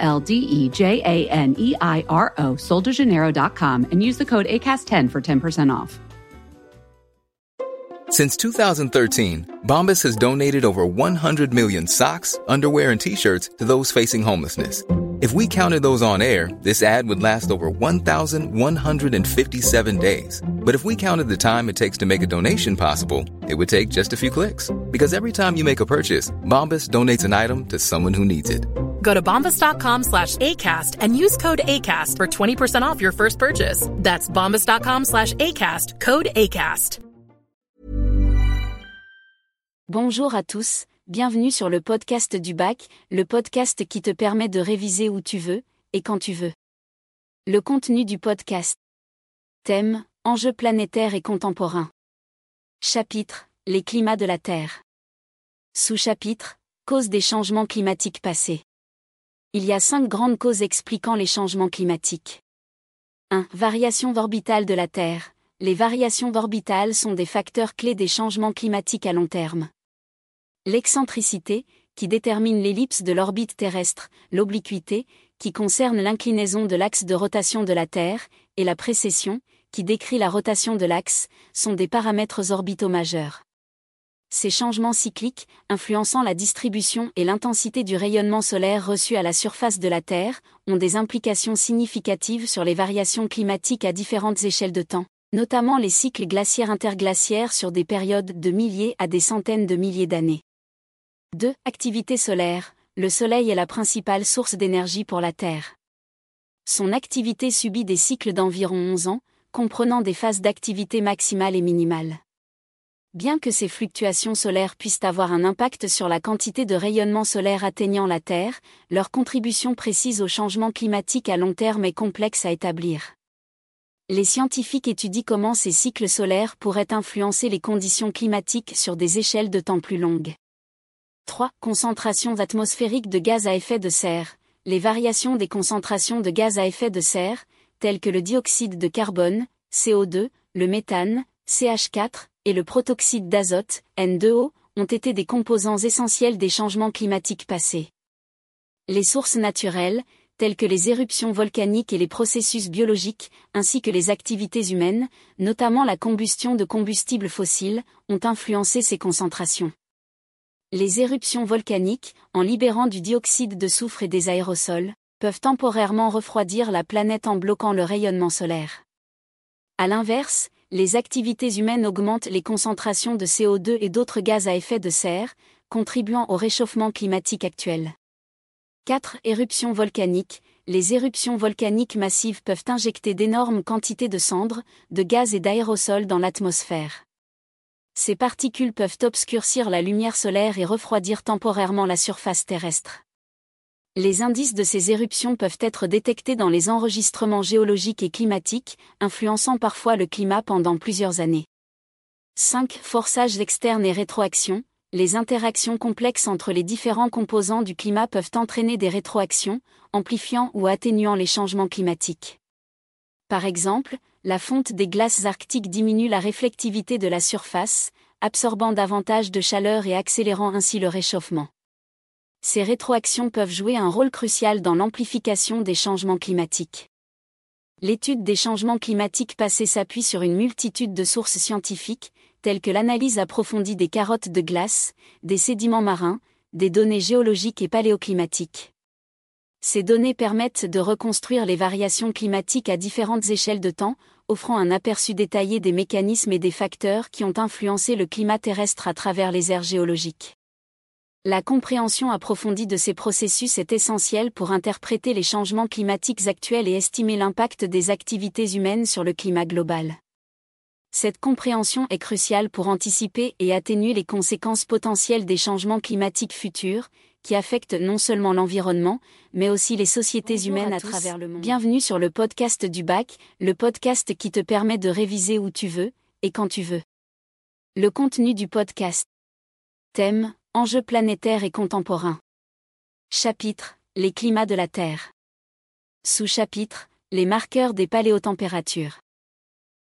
L D E J A N E I R O, soldejaneiro.com, and use the code ACAST10 for 10% off. Since 2013, Bombas has donated over 100 million socks, underwear, and t shirts to those facing homelessness. If we counted those on air, this ad would last over 1,157 days. But if we counted the time it takes to make a donation possible, it would take just a few clicks. Because every time you make a purchase, Bombas donates an item to someone who needs it. Go to bombas.com slash ACAST and use code ACAST for 20% off your first purchase. That's bombas.com slash ACAST, code ACAST. Bonjour à tous, bienvenue sur le podcast du bac, le podcast qui te permet de réviser où tu veux et quand tu veux. Le contenu du podcast. Thème Enjeux planétaires et contemporains. Chapitre Les climats de la Terre. Sous-chapitre Causes des changements climatiques passés. Il y a cinq grandes causes expliquant les changements climatiques. 1. Variations orbitales de la Terre. Les variations orbitales sont des facteurs clés des changements climatiques à long terme. L'excentricité, qui détermine l'ellipse de l'orbite terrestre, l'obliquité, qui concerne l'inclinaison de l'axe de rotation de la Terre, et la précession, qui décrit la rotation de l'axe, sont des paramètres orbitaux majeurs. Ces changements cycliques, influençant la distribution et l'intensité du rayonnement solaire reçu à la surface de la Terre, ont des implications significatives sur les variations climatiques à différentes échelles de temps, notamment les cycles glaciaires interglaciaires sur des périodes de milliers à des centaines de milliers d'années. 2. Activité solaire. Le Soleil est la principale source d'énergie pour la Terre. Son activité subit des cycles d'environ 11 ans, comprenant des phases d'activité maximale et minimale. Bien que ces fluctuations solaires puissent avoir un impact sur la quantité de rayonnement solaire atteignant la Terre, leur contribution précise au changement climatique à long terme est complexe à établir. Les scientifiques étudient comment ces cycles solaires pourraient influencer les conditions climatiques sur des échelles de temps plus longues. 3. Concentrations atmosphériques de gaz à effet de serre. Les variations des concentrations de gaz à effet de serre, telles que le dioxyde de carbone, CO2, le méthane, CH4, et le protoxyde d'azote, N2O, ont été des composants essentiels des changements climatiques passés. Les sources naturelles, telles que les éruptions volcaniques et les processus biologiques, ainsi que les activités humaines, notamment la combustion de combustibles fossiles, ont influencé ces concentrations. Les éruptions volcaniques, en libérant du dioxyde de soufre et des aérosols, peuvent temporairement refroidir la planète en bloquant le rayonnement solaire. À l'inverse, les activités humaines augmentent les concentrations de CO2 et d'autres gaz à effet de serre, contribuant au réchauffement climatique actuel. 4. Éruptions volcaniques. Les éruptions volcaniques massives peuvent injecter d'énormes quantités de cendres, de gaz et d'aérosols dans l'atmosphère. Ces particules peuvent obscurcir la lumière solaire et refroidir temporairement la surface terrestre. Les indices de ces éruptions peuvent être détectés dans les enregistrements géologiques et climatiques, influençant parfois le climat pendant plusieurs années. 5. Forçages externes et rétroactions. Les interactions complexes entre les différents composants du climat peuvent entraîner des rétroactions, amplifiant ou atténuant les changements climatiques. Par exemple, la fonte des glaces arctiques diminue la réflectivité de la surface, absorbant davantage de chaleur et accélérant ainsi le réchauffement. Ces rétroactions peuvent jouer un rôle crucial dans l'amplification des changements climatiques. L'étude des changements climatiques passés s'appuie sur une multitude de sources scientifiques, telles que l'analyse approfondie des carottes de glace, des sédiments marins, des données géologiques et paléoclimatiques. Ces données permettent de reconstruire les variations climatiques à différentes échelles de temps, offrant un aperçu détaillé des mécanismes et des facteurs qui ont influencé le climat terrestre à travers les aires géologiques. La compréhension approfondie de ces processus est essentielle pour interpréter les changements climatiques actuels et estimer l'impact des activités humaines sur le climat global. Cette compréhension est cruciale pour anticiper et atténuer les conséquences potentielles des changements climatiques futurs, qui affectent non seulement l'environnement, mais aussi les sociétés humaines à, travers le monde. Bienvenue sur le podcast du bac, le podcast qui te permet de réviser où tu veux, et quand tu veux. Le contenu du podcast. Thème, Enjeux planétaires et contemporains. Chapitre Les climats de la Terre. Sous-chapitre Les marqueurs des paléotempératures.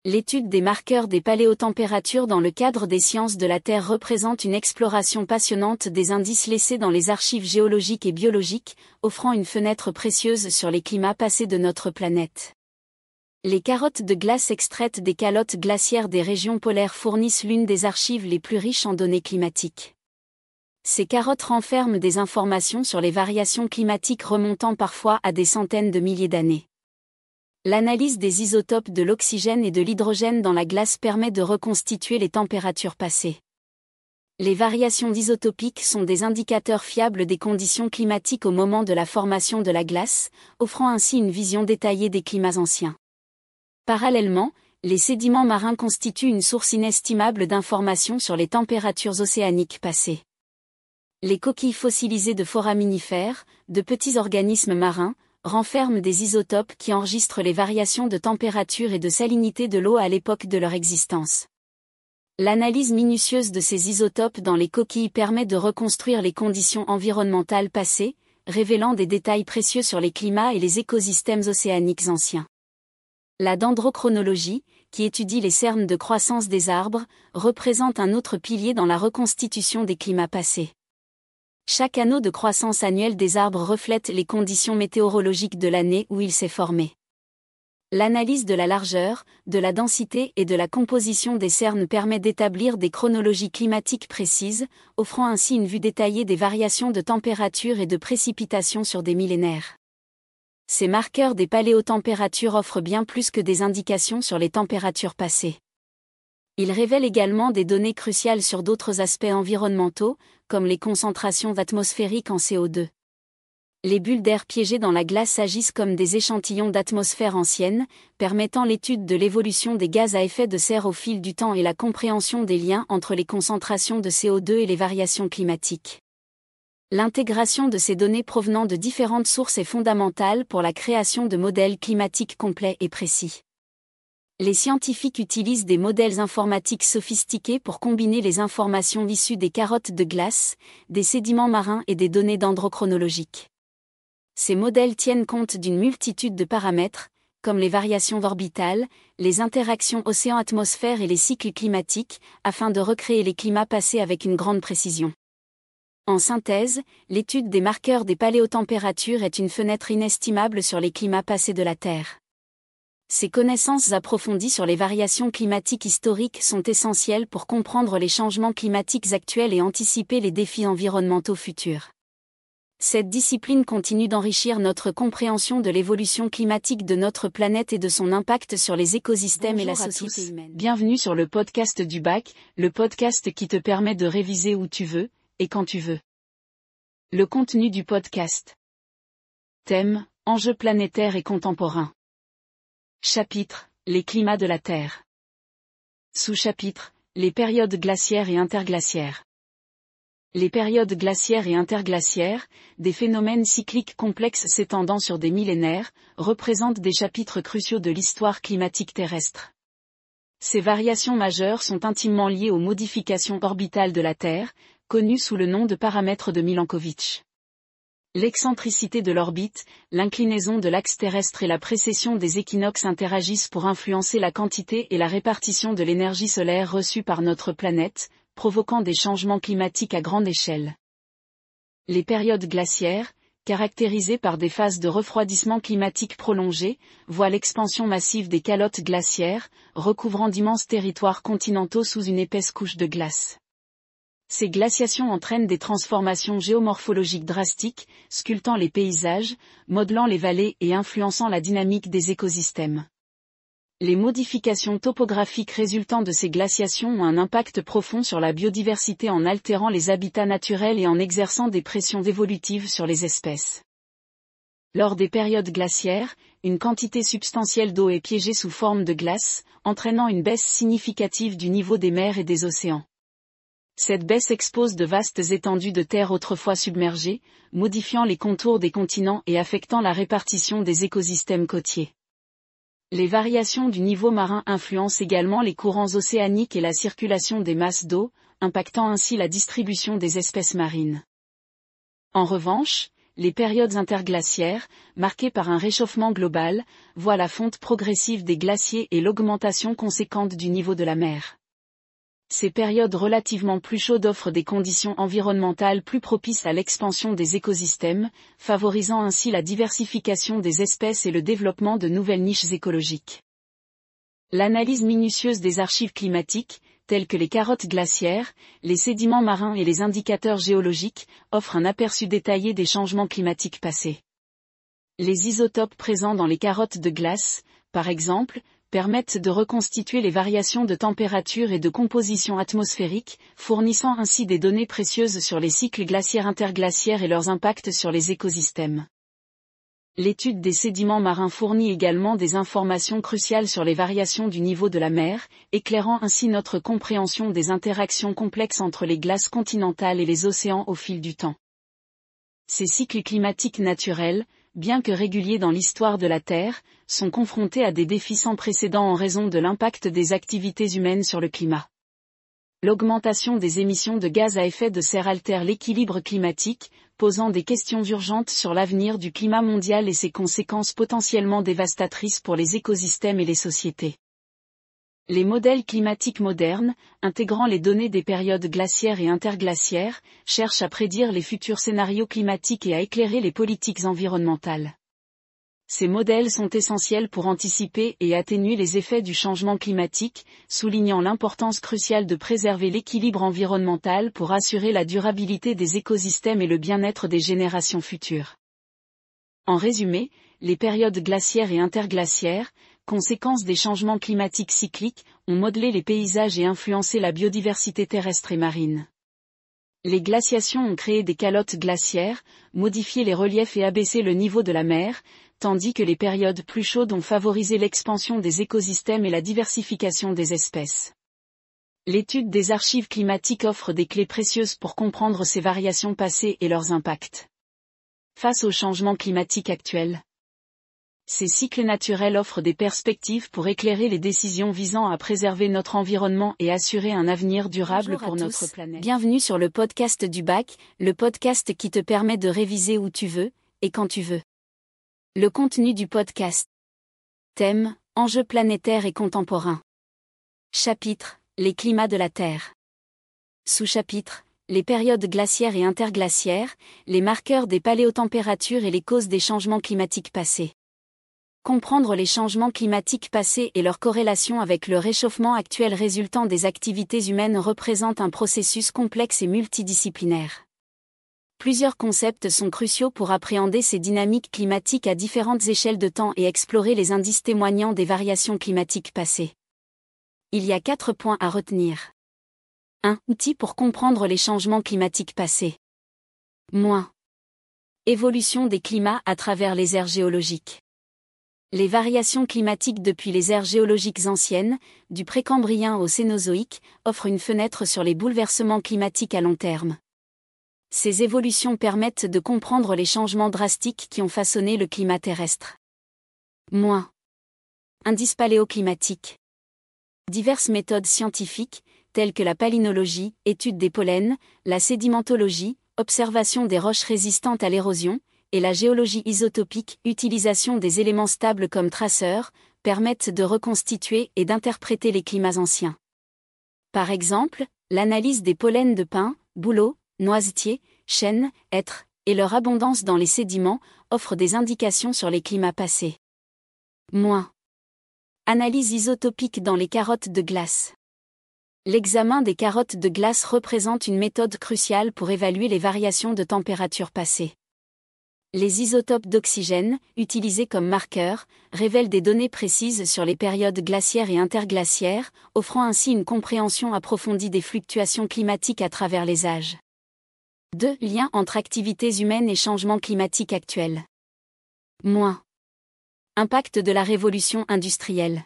L'étude des marqueurs des paléotempératures dans le cadre des sciences de la Terre représente une exploration passionnante des indices laissés dans les archives géologiques et biologiques, offrant une fenêtre précieuse sur les climats passés de notre planète. Les carottes de glace extraites des calottes glaciaires des régions polaires fournissent l'une des archives les plus riches en données climatiques. Ces carottes renferment des informations sur les variations climatiques remontant parfois à des centaines de milliers d'années. L'analyse des isotopes de l'oxygène et de l'hydrogène dans la glace permet de reconstituer les températures passées. Les variations isotopiques sont des indicateurs fiables des conditions climatiques au moment de la formation de la glace, offrant ainsi une vision détaillée des climats anciens. Parallèlement, les sédiments marins constituent une source inestimable d'informations sur les températures océaniques passées les coquilles fossilisées de foraminifères, de petits organismes marins, renferment des isotopes qui enregistrent les variations de température et de salinité de l'eau à l'époque de leur existence. L'analyse minutieuse de ces isotopes dans les coquilles permet de reconstruire les conditions environnementales passées, révélant des détails précieux sur les climats et les écosystèmes océaniques anciens. La dendrochronologie, qui étudie les cernes de croissance des arbres, représente un autre pilier dans la reconstitution des climats passés. Chaque anneau de croissance annuelle des arbres reflète les conditions météorologiques de l'année où il s'est formé. L'analyse de la largeur, de la densité et de la composition des cernes permet d'établir des chronologies climatiques précises, offrant ainsi une vue détaillée des variations de température et de précipitation sur des millénaires. Ces marqueurs des paléotempératures offrent bien plus que des indications sur les températures passées. Il révèle également des données cruciales sur d'autres aspects environnementaux, comme les concentrations atmosphériques en CO2. Les bulles d'air piégées dans la glace agissent comme des échantillons d'atmosphère ancienne, permettant l'étude de l'évolution des gaz à effet de serre au fil du temps et la compréhension des liens entre les concentrations de CO2 et les variations climatiques. L'intégration de ces données provenant de différentes sources est fondamentale pour la création de modèles climatiques complets et précis les scientifiques utilisent des modèles informatiques sophistiqués pour combiner les informations issues des carottes de glace, des sédiments marins et des données dendrochronologiques. Ces modèles tiennent compte d'une multitude de paramètres, comme les variations orbitales, les interactions océan-atmosphère et les cycles climatiques, afin de recréer les climats passés avec une grande précision. En synthèse, l'étude des marqueurs des paléotempératures est une fenêtre inestimable sur les climats passés de la Terre. Ces connaissances approfondies sur les variations climatiques historiques sont essentielles pour comprendre les changements climatiques actuels et anticiper les défis environnementaux futurs. Cette discipline continue d'enrichir notre compréhension de l'évolution climatique de notre planète et de son impact sur les écosystèmes et la société humaine. Bienvenue sur le podcast du bac, le podcast qui te permet de réviser où tu veux, et quand tu veux. Le contenu du podcast. Thème, enjeux planétaires et contemporains. Chapitre Les climats de la Terre. Sous-chapitre Les périodes glaciaires et interglaciaires. Les périodes glaciaires et interglaciaires, des phénomènes cycliques complexes s'étendant sur des millénaires, représentent des chapitres cruciaux de l'histoire climatique terrestre. Ces variations majeures sont intimement liées aux modifications orbitales de la Terre, connues sous le nom de paramètres de Milankovitch. L'excentricité de l'orbite, l'inclinaison de l'axe terrestre et la précession des équinoxes interagissent pour influencer la quantité et la répartition de l'énergie solaire reçue par notre planète, provoquant des changements climatiques à grande échelle. Les périodes glaciaires, caractérisées par des phases de refroidissement climatique prolongées, voient l'expansion massive des calottes glaciaires, recouvrant d'immenses territoires continentaux sous une épaisse couche de glace. Ces glaciations entraînent des transformations géomorphologiques drastiques, sculptant les paysages, modelant les vallées et influençant la dynamique des écosystèmes. Les modifications topographiques résultant de ces glaciations ont un impact profond sur la biodiversité en altérant les habitats naturels et en exerçant des pressions évolutives sur les espèces. Lors des périodes glaciaires, une quantité substantielle d'eau est piégée sous forme de glace, entraînant une baisse significative du niveau des mers et des océans. Cette baisse expose de vastes étendues de terre autrefois submergées, modifiant les contours des continents et affectant la répartition des écosystèmes côtiers. Les variations du niveau marin influencent également les courants océaniques et la circulation des masses d'eau, impactant ainsi la distribution des espèces marines. En revanche, les périodes interglaciaires, marquées par un réchauffement global, voient la fonte progressive des glaciers et l'augmentation conséquente du niveau de la mer. Ces périodes relativement plus chaudes offrent des conditions environnementales plus propices à l'expansion des écosystèmes, favorisant ainsi la diversification des espèces et le développement de nouvelles niches écologiques. L'analyse minutieuse des archives climatiques, telles que les carottes glaciaires, les sédiments marins et les indicateurs géologiques, offre un aperçu détaillé des changements climatiques passés. Les isotopes présents dans les carottes de glace, par exemple, permettent de reconstituer les variations de température et de composition atmosphérique, fournissant ainsi des données précieuses sur les cycles glaciaires interglaciaires et leurs impacts sur les écosystèmes. L'étude des sédiments marins fournit également des informations cruciales sur les variations du niveau de la mer, éclairant ainsi notre compréhension des interactions complexes entre les glaces continentales et les océans au fil du temps. Ces cycles climatiques naturels, bien que réguliers dans l'histoire de la Terre, sont confrontés à des défis sans précédent en raison de l'impact des activités humaines sur le climat. L'augmentation des émissions de gaz à effet de serre altère l'équilibre climatique, posant des questions urgentes sur l'avenir du climat mondial et ses conséquences potentiellement dévastatrices pour les écosystèmes et les sociétés. Les modèles climatiques modernes, intégrant les données des périodes glaciaires et interglaciaires, cherchent à prédire les futurs scénarios climatiques et à éclairer les politiques environnementales. Ces modèles sont essentiels pour anticiper et atténuer les effets du changement climatique, soulignant l'importance cruciale de préserver l'équilibre environnemental pour assurer la durabilité des écosystèmes et le bien-être des générations futures. En résumé, les périodes glaciaires et interglaciaires, conséquences des changements climatiques cycliques, ont modelé les paysages et influencé la biodiversité terrestre et marine. Les glaciations ont créé des calottes glaciaires, modifié les reliefs et abaissé le niveau de la mer, tandis que les périodes plus chaudes ont favorisé l'expansion des écosystèmes et la diversification des espèces. L'étude des archives climatiques offre des clés précieuses pour comprendre ces variations passées et leurs impacts. Face aux changements climatiques actuels, ces cycles naturels offrent des perspectives pour éclairer les décisions visant à préserver notre environnement et assurer un avenir durable pour notre planète. Bienvenue sur le podcast du bac, le podcast qui te permet de réviser où tu veux, et quand tu veux. Le contenu du podcast. Thème, enjeux planétaires et contemporains. Chapitre, les climats de la Terre. Sous-chapitre, les périodes glaciaires et interglaciaires, les marqueurs des paléotempératures et les causes des changements climatiques passés. Comprendre les changements climatiques passés et leur corrélation avec le réchauffement actuel résultant des activités humaines représente un processus complexe et multidisciplinaire. Plusieurs concepts sont cruciaux pour appréhender ces dynamiques climatiques à différentes échelles de temps et explorer les indices témoignant des variations climatiques passées. Il y a quatre points à retenir. 1. Outils pour comprendre les changements climatiques passés. Moins. Évolution des climats à travers les aires géologiques. Les variations climatiques depuis les ères géologiques anciennes, du précambrien au Cénozoïque, offrent une fenêtre sur les bouleversements climatiques à long terme. Ces évolutions permettent de comprendre les changements drastiques qui ont façonné le climat terrestre. Moins. Indice paléoclimatique. Diverses méthodes scientifiques, telles que la palynologie, étude des pollens, la sédimentologie, observation des roches résistantes à l'érosion, et la géologie isotopique, utilisation des éléments stables comme traceurs, permettent de reconstituer et d'interpréter les climats anciens. Par exemple, L'analyse des pollens de pin, bouleau, noisetier, chêne, hêtre, et leur abondance dans les sédiments, offre des indications sur les climats passés. Analyse isotopique dans les carottes de glace. L'examen des carottes de glace représente une méthode cruciale pour évaluer les variations de température passées. Les isotopes d'oxygène, utilisés comme marqueurs, révèlent des données précises sur les périodes glaciaires et interglaciaires, offrant ainsi une compréhension approfondie des fluctuations climatiques à travers les âges. 2. Lien entre activités humaines et changements climatiques actuels. Moins. Impact de la révolution industrielle.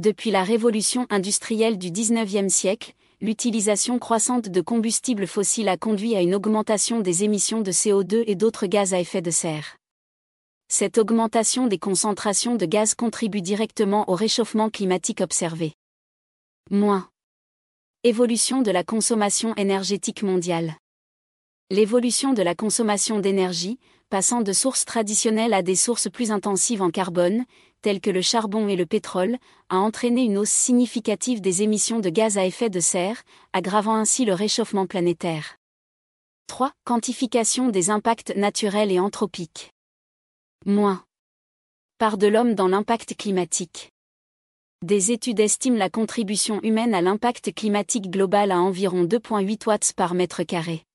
Depuis la révolution industrielle du XIXe siècle, l'utilisation croissante de combustibles fossiles a conduit à une augmentation des émissions de CO2 et d'autres gaz à effet de serre. Cette augmentation des concentrations de gaz contribue directement au réchauffement climatique observé. Moins. Évolution de la consommation énergétique mondiale. L'évolution de la consommation d'énergie, passant de sources traditionnelles à des sources plus intensives en carbone, telles que le charbon et le pétrole, a entraîné une hausse significative des émissions de gaz à effet de serre, aggravant ainsi le réchauffement planétaire. 3. Quantification des impacts naturels et anthropiques. Moins. Part de l'homme dans l'impact climatique. Des études estiment la contribution humaine à l'impact climatique global à environ 2,8 watts par mètre carré.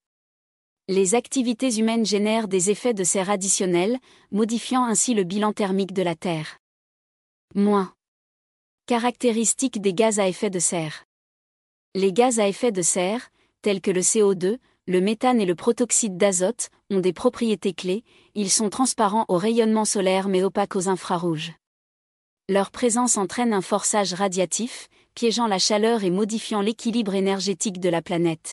Les activités humaines génèrent des effets de serre additionnels, modifiant ainsi le bilan thermique de la Terre. Caractéristiques des gaz à effet de serre. Les gaz à effet de serre, tels que le CO2, le méthane et le protoxyde d'azote, ont des propriétés clés, ils sont transparents au rayonnement solaire mais opaques aux infrarouges. Leur présence entraîne un forçage radiatif, piégeant la chaleur et modifiant l'équilibre énergétique de la planète.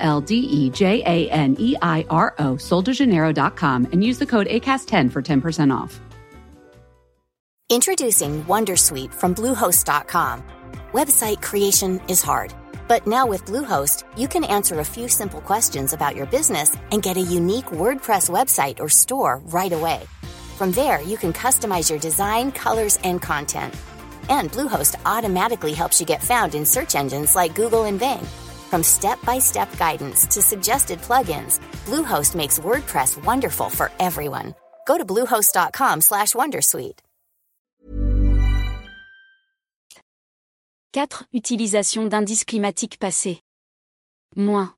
L D E J A N E I R O, soldejaneiro.com, and use the code ACAST10 for 10% off. Introducing Wondersuite from Bluehost.com. Website creation is hard, but now with Bluehost, you can answer a few simple questions about your business and get a unique WordPress website or store right away. From there, you can customize your design, colors, and content. And Bluehost automatically helps you get found in search engines like Google and Bing. From step-by-step guidance to suggested plugins, Bluehost makes WordPress wonderful for everyone. Go to bluehost.com/wondersuite. 4. Utilisation d'indices climatiques passés. Moins.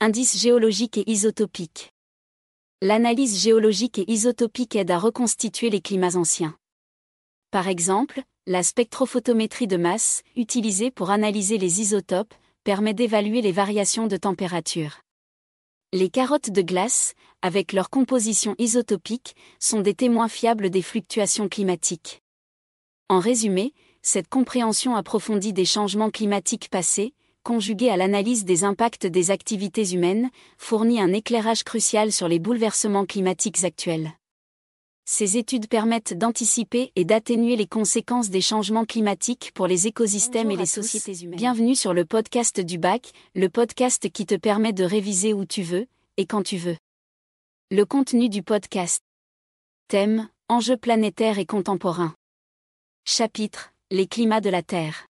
Indices géologiques et isotopiques. L'analyse géologique et isotopique aide à reconstituer les climats anciens. Par exemple, la spectrophotométrie de masse, utilisée pour analyser les isotopes, permet d'évaluer les variations de température. Les carottes de glace, avec leur composition isotopique, sont des témoins fiables des fluctuations climatiques. En résumé, cette compréhension approfondie des changements climatiques passés, conjuguée à l'analyse des impacts des activités humaines, fournit un éclairage crucial sur les bouleversements climatiques actuels. Ces études permettent d'anticiper et d'atténuer les conséquences des changements climatiques pour les écosystèmes Bonjour et les tous. sociétés humaines. Bienvenue sur le podcast du bac, le podcast qui te permet de réviser où tu veux et quand tu veux. Le contenu du podcast. Thème Enjeux planétaires et contemporains. Chapitre Les climats de la Terre.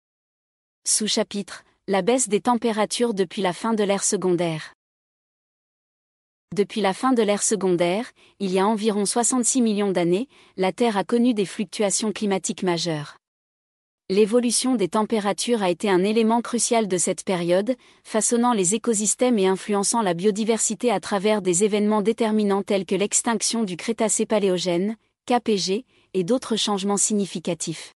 Sous-chapitre La baisse des températures depuis la fin de l'ère secondaire. Depuis la fin de l'ère secondaire, il y a environ 66 millions d'années, la Terre a connu des fluctuations climatiques majeures. L'évolution des températures a été un élément crucial de cette période, façonnant les écosystèmes et influençant la biodiversité à travers des événements déterminants tels que l'extinction du Crétacé paléogène, KPG, et d'autres changements significatifs.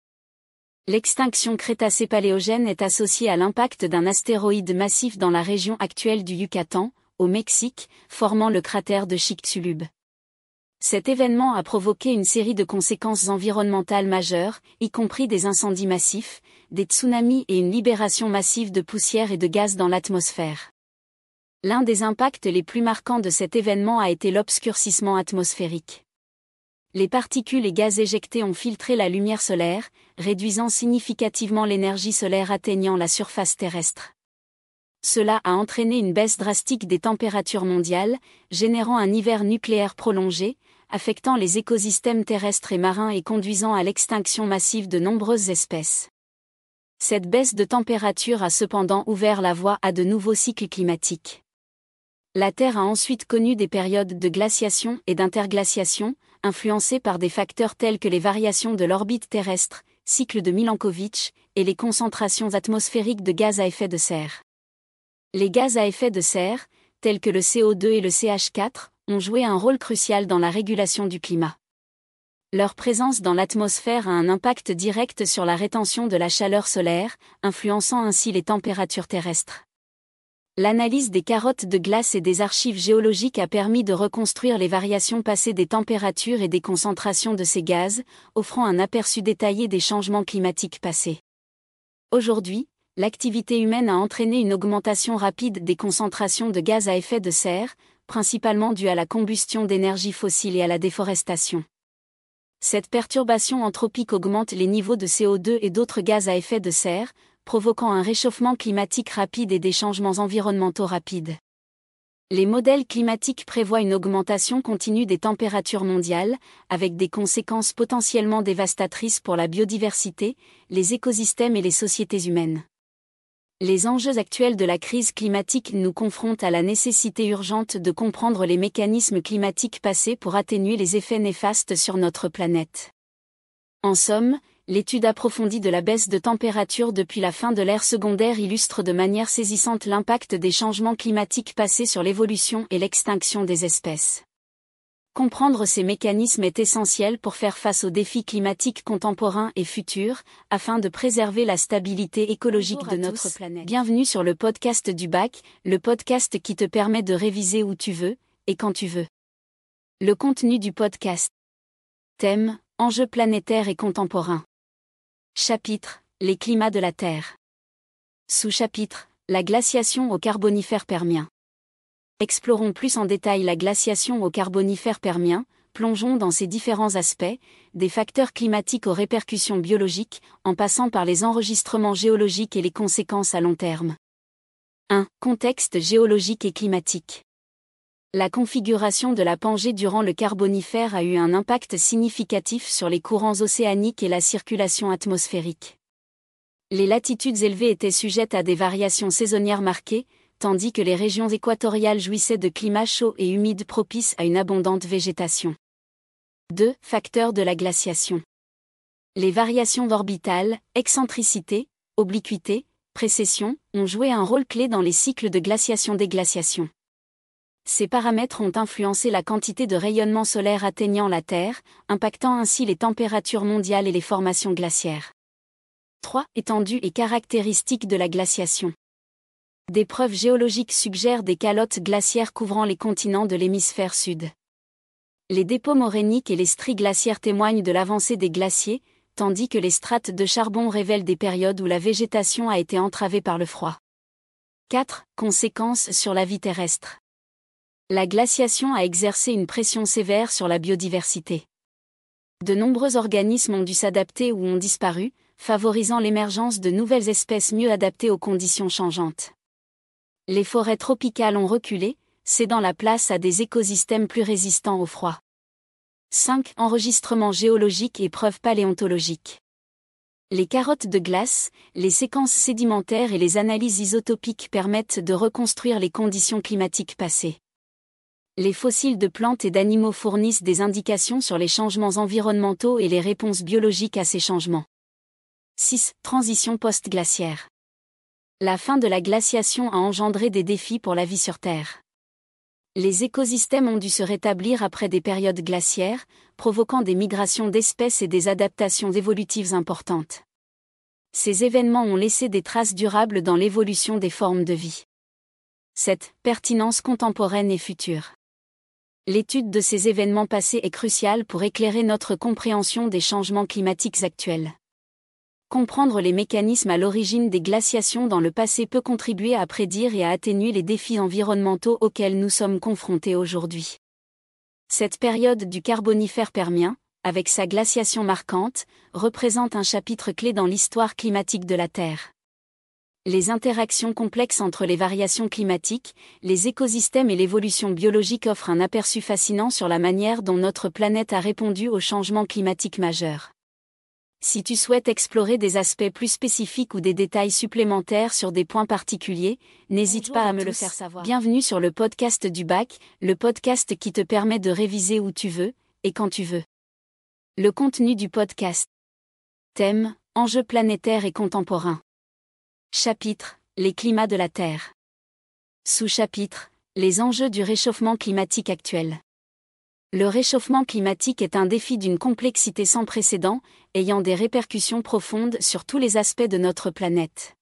L'extinction Crétacé-Paléogène est associée à l'impact d'un astéroïde massif dans la région actuelle du Yucatan, au Mexique, formant le cratère de Chicxulub. Cet événement a provoqué une série de conséquences environnementales majeures, y compris des incendies massifs, des tsunamis et une libération massive de poussière et de gaz dans l'atmosphère. L'un des impacts les plus marquants de cet événement a été l'obscurcissement atmosphérique. Les particules et gaz éjectés ont filtré la lumière solaire, réduisant significativement l'énergie solaire atteignant la surface terrestre. Cela a entraîné une baisse drastique des températures mondiales, générant un hiver nucléaire prolongé, affectant les écosystèmes terrestres et marins et conduisant à l'extinction massive de nombreuses espèces. Cette baisse de température a cependant ouvert la voie à de nouveaux cycles climatiques. La Terre a ensuite connu des périodes de glaciation et d'interglaciation, influencées par des facteurs tels que les variations de l'orbite terrestre, cycle de Milankovitch, et les concentrations atmosphériques de gaz à effet de serre. Les gaz à effet de serre, tels que le CO2 et le CH4, ont joué un rôle crucial dans la régulation du climat. Leur présence dans l'atmosphère a un impact direct sur la rétention de la chaleur solaire, influençant ainsi les températures terrestres. L'analyse des carottes de glace et des archives géologiques a permis de reconstruire les variations passées des températures et des concentrations de ces gaz, offrant un aperçu détaillé des changements climatiques passés. Aujourd'hui, l'activité humaine a entraîné une augmentation rapide des concentrations de gaz à effet de serre, principalement due à la combustion d'énergie fossile et à la déforestation. Cette perturbation anthropique augmente les niveaux de CO2 et d'autres gaz à effet de serre, provoquant un réchauffement climatique rapide et des changements environnementaux rapides. Les modèles climatiques prévoient une augmentation continue des températures mondiales, avec des conséquences potentiellement dévastatrices pour la biodiversité, les écosystèmes et les sociétés humaines. Les enjeux actuels de la crise climatique nous confrontent à la nécessité urgente de comprendre les mécanismes climatiques passés pour atténuer les effets néfastes sur notre planète. En somme, l'étude approfondie de la baisse de température depuis la fin de l'ère secondaire illustre de manière saisissante l'impact des changements climatiques passés sur l'évolution et l'extinction des espèces. Comprendre ces mécanismes est essentiel pour faire face aux défis climatiques contemporains et futurs, afin de préserver la stabilité écologique de notre planète. Bienvenue sur le podcast du bac, le podcast qui te permet de réviser où tu veux, et quand tu veux. Le contenu du podcast. Thème, enjeux planétaires et contemporains. Chapitre, les climats de la Terre. Sous-chapitre, la glaciation au carbonifère permien. Explorons plus en détail la glaciation au carbonifère permien, plongeons dans ses différents aspects, des facteurs climatiques aux répercussions biologiques, en passant par les enregistrements géologiques et les conséquences à long terme. 1. Contexte géologique et climatique. La configuration de la Pangée durant le Carbonifère a eu un impact significatif sur les courants océaniques et la circulation atmosphérique. Les latitudes élevées étaient sujettes à des variations saisonnières marquées, tandis que les régions équatoriales jouissaient de climats chauds et humides propices à une abondante végétation. 2. Facteurs de la glaciation. Les variations orbitales, excentricité, obliquité, précession, ont joué un rôle clé dans les cycles de glaciation-déglaciation. Ces paramètres ont influencé la quantité de rayonnement solaire atteignant la Terre, impactant ainsi les températures mondiales et les formations glaciaires. 3. Étendue et caractéristiques de la glaciation. Des preuves géologiques suggèrent des calottes glaciaires couvrant les continents de l'hémisphère sud. Les dépôts moréniques et les stries glaciaires témoignent de l'avancée des glaciers, tandis que les strates de charbon révèlent des périodes où la végétation a été entravée par le froid. 4. Conséquences sur la vie terrestre. La glaciation a exercé une pression sévère sur la biodiversité. De nombreux organismes ont dû s'adapter ou ont disparu, favorisant l'émergence de nouvelles espèces mieux adaptées aux conditions changeantes les forêts tropicales ont reculé, cédant la place à des écosystèmes plus résistants au froid. 5. Enregistrements géologiques et preuves paléontologiques. Les carottes de glace, les séquences sédimentaires et les analyses isotopiques permettent de reconstruire les conditions climatiques passées. Les fossiles de plantes et d'animaux fournissent des indications sur les changements environnementaux et les réponses biologiques à ces changements. 6. Transition post-glaciaire la fin de la glaciation a engendré des défis pour la vie sur Terre. Les écosystèmes ont dû se rétablir après des périodes glaciaires, provoquant des migrations d'espèces et des adaptations évolutives importantes. Ces événements ont laissé des traces durables dans l'évolution des formes de vie. Cette pertinence contemporaine et future. L'étude de ces événements passés est cruciale pour éclairer notre compréhension des changements climatiques actuels. Comprendre les mécanismes à l'origine des glaciations dans le passé peut contribuer à prédire et à atténuer les défis environnementaux auxquels nous sommes confrontés aujourd'hui. Cette période du Carbonifère permien, avec sa glaciation marquante, représente un chapitre clé dans l'histoire climatique de la Terre. Les interactions complexes entre les variations climatiques, les écosystèmes et l'évolution biologique offrent un aperçu fascinant sur la manière dont notre planète a répondu aux changements climatiques majeurs. Si tu souhaites explorer des aspects plus spécifiques ou des détails supplémentaires sur des points particuliers, n'hésite pas à, me le faire savoir. Bienvenue sur le podcast du bac, le podcast qui te permet de réviser où tu veux, et quand tu veux. Le contenu du podcast. Thème, enjeux planétaires et contemporains. Chapitre, les climats de la Terre. Sous-chapitre, les enjeux du réchauffement climatique actuel. Le réchauffement climatique est un défi d'une complexité sans précédent, ayant des répercussions profondes sur tous les aspects de notre planète.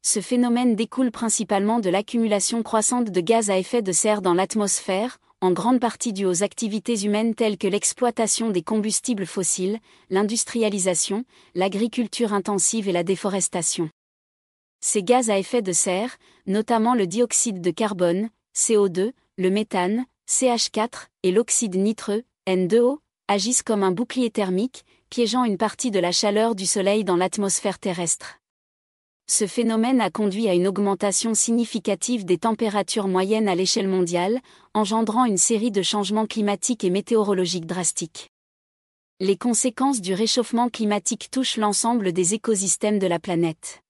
Ce phénomène découle principalement de l'accumulation croissante de gaz à effet de serre dans l'atmosphère, en grande partie due aux activités humaines telles que l'exploitation des combustibles fossiles, l'industrialisation, l'agriculture intensive et la déforestation. Ces gaz à effet de serre, notamment le dioxyde de carbone, CO2, le méthane, CH4, et l'oxyde nitreux, N2O, agissent comme un bouclier thermique, piégeant une partie de la chaleur du Soleil dans l'atmosphère terrestre. Ce phénomène a conduit à une augmentation significative des températures moyennes à l'échelle mondiale, engendrant une série de changements climatiques et météorologiques drastiques. Les conséquences du réchauffement climatique touchent l'ensemble des écosystèmes de la planète.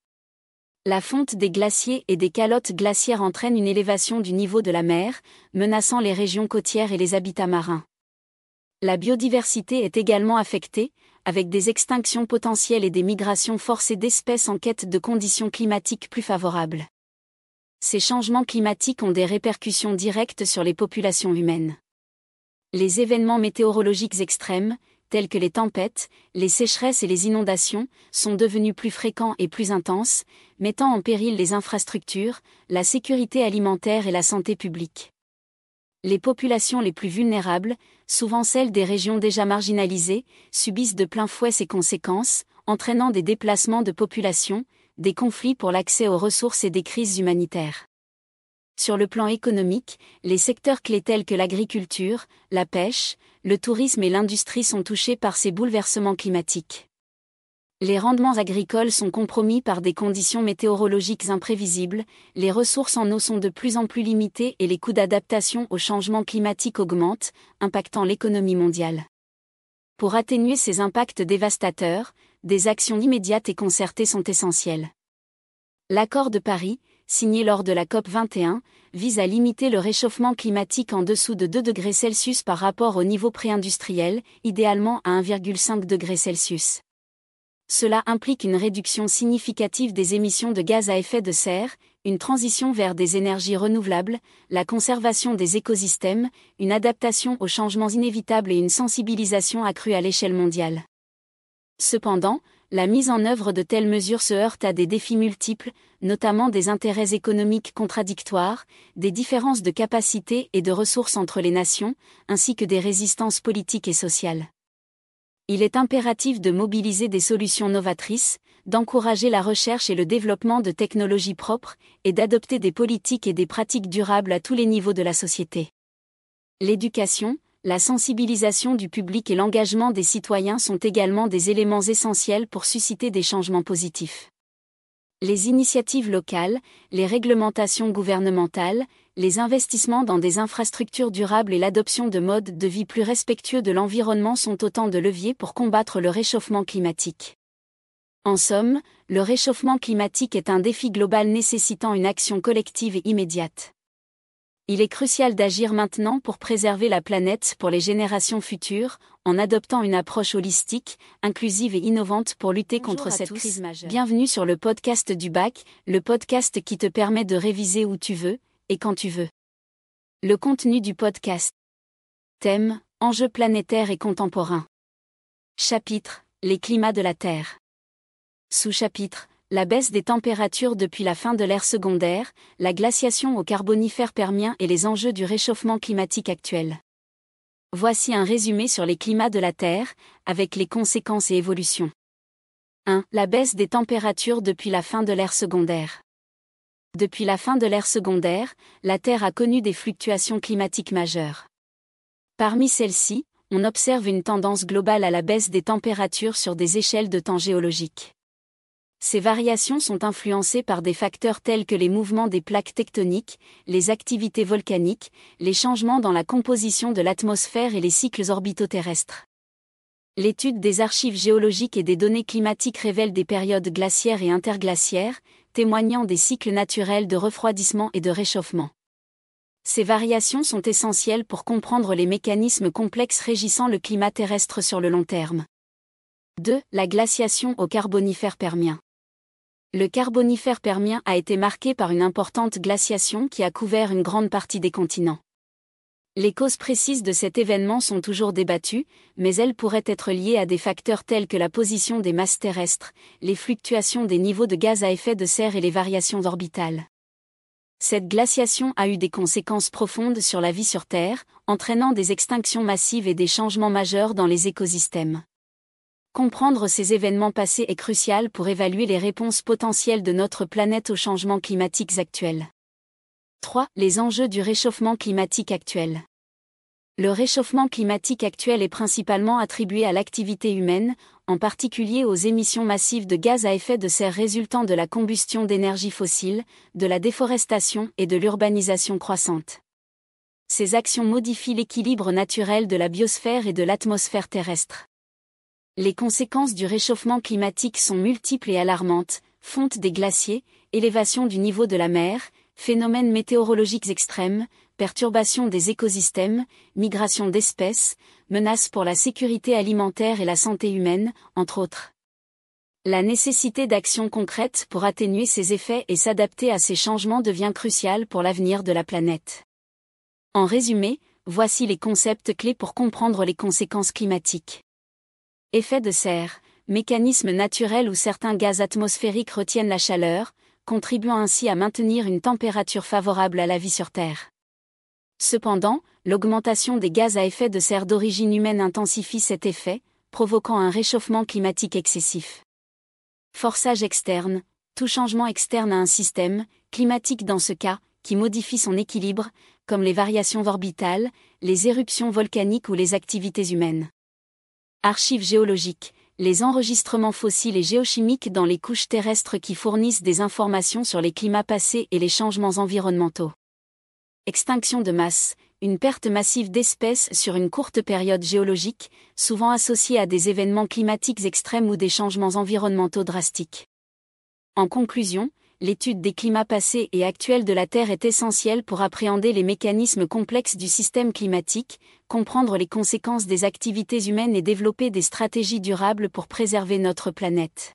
La fonte des glaciers et des calottes glaciaires entraîne une élévation du niveau de la mer, menaçant les régions côtières et les habitats marins. La biodiversité est également affectée, avec des extinctions potentielles et des migrations forcées d'espèces en quête de conditions climatiques plus favorables. Ces changements climatiques ont des répercussions directes sur les populations humaines. Les événements météorologiques extrêmes, tels que les tempêtes, les sécheresses et les inondations, sont devenus plus fréquents et plus intenses, mettant en péril les infrastructures, la sécurité alimentaire et la santé publique. Les populations les plus vulnérables, souvent celles des régions déjà marginalisées, subissent de plein fouet ces conséquences, entraînant des déplacements de population, des conflits pour l'accès aux ressources et des crises humanitaires. Sur le plan économique, les secteurs clés tels que l'agriculture, la pêche, le tourisme et l'industrie sont touchés par ces bouleversements climatiques. Les rendements agricoles sont compromis par des conditions météorologiques imprévisibles, les ressources en eau sont de plus en plus limitées et les coûts d'adaptation au changement climatique augmentent, impactant l'économie mondiale. Pour atténuer ces impacts dévastateurs, des actions immédiates et concertées sont essentielles. L'accord de Paris, signé lors de la COP 21, vise à limiter le réchauffement climatique en dessous de 2 degrés Celsius par rapport au niveau pré-industriel, idéalement à 1,5 degrés Celsius. Cela implique une réduction significative des émissions de gaz à effet de serre, une transition vers des énergies renouvelables, la conservation des écosystèmes, une adaptation aux changements inévitables et une sensibilisation accrue à l'échelle mondiale. Cependant, la mise en œuvre de telles mesures se heurte à des défis multiples, notamment des intérêts économiques contradictoires, des différences de capacités et de ressources entre les nations, ainsi que des résistances politiques et sociales. Il est impératif de mobiliser des solutions novatrices, d'encourager la recherche et le développement de technologies propres, et d'adopter des politiques et des pratiques durables à tous les niveaux de la société. L'éducation, la sensibilisation du public et l'engagement des citoyens sont également des éléments essentiels pour susciter des changements positifs. Les initiatives locales, les réglementations gouvernementales, les investissements dans des infrastructures durables et l'adoption de modes de vie plus respectueux de l'environnement sont autant de leviers pour combattre le réchauffement climatique. En somme, le réchauffement climatique est un défi global nécessitant une action collective et immédiate. Il est crucial d'agir maintenant pour préserver la planète pour les générations futures, en adoptant une approche holistique, inclusive et innovante pour lutter contre cette crise majeure. Bienvenue sur le podcast du bac, le podcast qui te permet de réviser où tu veux, et quand tu veux. Le contenu du podcast. Thème, enjeux planétaires et contemporains. Chapitre, les climats de la Terre. Sous-chapitre, la baisse des températures depuis la fin de l'ère secondaire, la glaciation au carbonifère permien et les enjeux du réchauffement climatique actuel. Voici un résumé sur les climats de la Terre, avec les conséquences et évolutions. 1. La baisse des températures depuis la fin de l'ère secondaire. Depuis la fin de l'ère secondaire, la Terre a connu des fluctuations climatiques majeures. Parmi celles-ci, on observe une tendance globale à la baisse des températures sur des échelles de temps géologiques. Ces variations sont influencées par des facteurs tels que les mouvements des plaques tectoniques, les activités volcaniques, les changements dans la composition de l'atmosphère et les cycles orbitoterrestres. L'étude des archives géologiques et des données climatiques révèle des périodes glaciaires et interglaciaires, témoignant des cycles naturels de refroidissement et de réchauffement. Ces variations sont essentielles pour comprendre les mécanismes complexes régissant le climat terrestre sur le long terme. 2. La glaciation au Carbonifère permien. Le Carbonifère permien a été marqué par une importante glaciation qui a couvert une grande partie des continents. Les causes précises de cet événement sont toujours débattues, mais elles pourraient être liées à des facteurs tels que la position des masses terrestres, les fluctuations des niveaux de gaz à effet de serre et les variations orbitales. Cette glaciation a eu des conséquences profondes sur la vie sur Terre, entraînant des extinctions massives et des changements majeurs dans les écosystèmes. Comprendre ces événements passés est crucial pour évaluer les réponses potentielles de notre planète aux changements climatiques actuels. 3. Les enjeux du réchauffement climatique actuel. Le réchauffement climatique actuel est principalement attribué à l'activité humaine, en particulier aux émissions massives de gaz à effet de serre résultant de la combustion d'énergie fossile, de la déforestation et de l'urbanisation croissante. Ces actions modifient l'équilibre naturel de la biosphère et de l'atmosphère terrestre. Les conséquences du réchauffement climatique sont multiples et alarmantes, fonte des glaciers, élévation du niveau de la mer, phénomènes météorologiques extrêmes, perturbation des écosystèmes, migration d'espèces, menaces pour la sécurité alimentaire et la santé humaine, entre autres. La nécessité d'actions concrètes pour atténuer ces effets et s'adapter à ces changements devient cruciale pour l'avenir de la planète. En résumé, voici les concepts clés pour comprendre les conséquences climatiques. Effet de serre, mécanisme naturel où certains gaz atmosphériques retiennent la chaleur, contribuant ainsi à maintenir une température favorable à la vie sur Terre. Cependant, l'augmentation des gaz à effet de serre d'origine humaine intensifie cet effet, provoquant un réchauffement climatique excessif. Forçage externe, tout changement externe à un système, climatique dans ce cas, qui modifie son équilibre, comme les variations orbitales, les éruptions volcaniques ou les activités humaines. Archives géologiques, les enregistrements fossiles et géochimiques dans les couches terrestres qui fournissent des informations sur les climats passés et les changements environnementaux. Extinction de masse, une perte massive d'espèces sur une courte période géologique, souvent associée à des événements climatiques extrêmes ou des changements environnementaux drastiques. En conclusion, l'étude des climats passés et actuels de la Terre est essentielle pour appréhender les mécanismes complexes du système climatique, comprendre les conséquences des activités humaines et développer des stratégies durables pour préserver notre planète.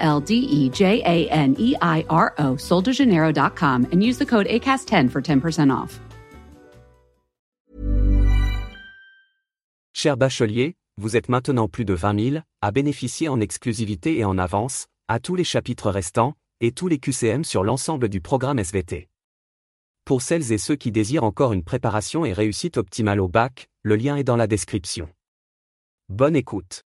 L D E J A N E I R O, and use the code ACAST10 for 10% off. Cher bachelier, vous êtes maintenant plus de 20 000 à bénéficier en exclusivité et en avance, à tous les chapitres restants, et tous les QCM sur l'ensemble du programme SVT. Pour celles et ceux qui désirent encore une préparation et réussite optimale au bac, le lien est dans la description. Bonne écoute.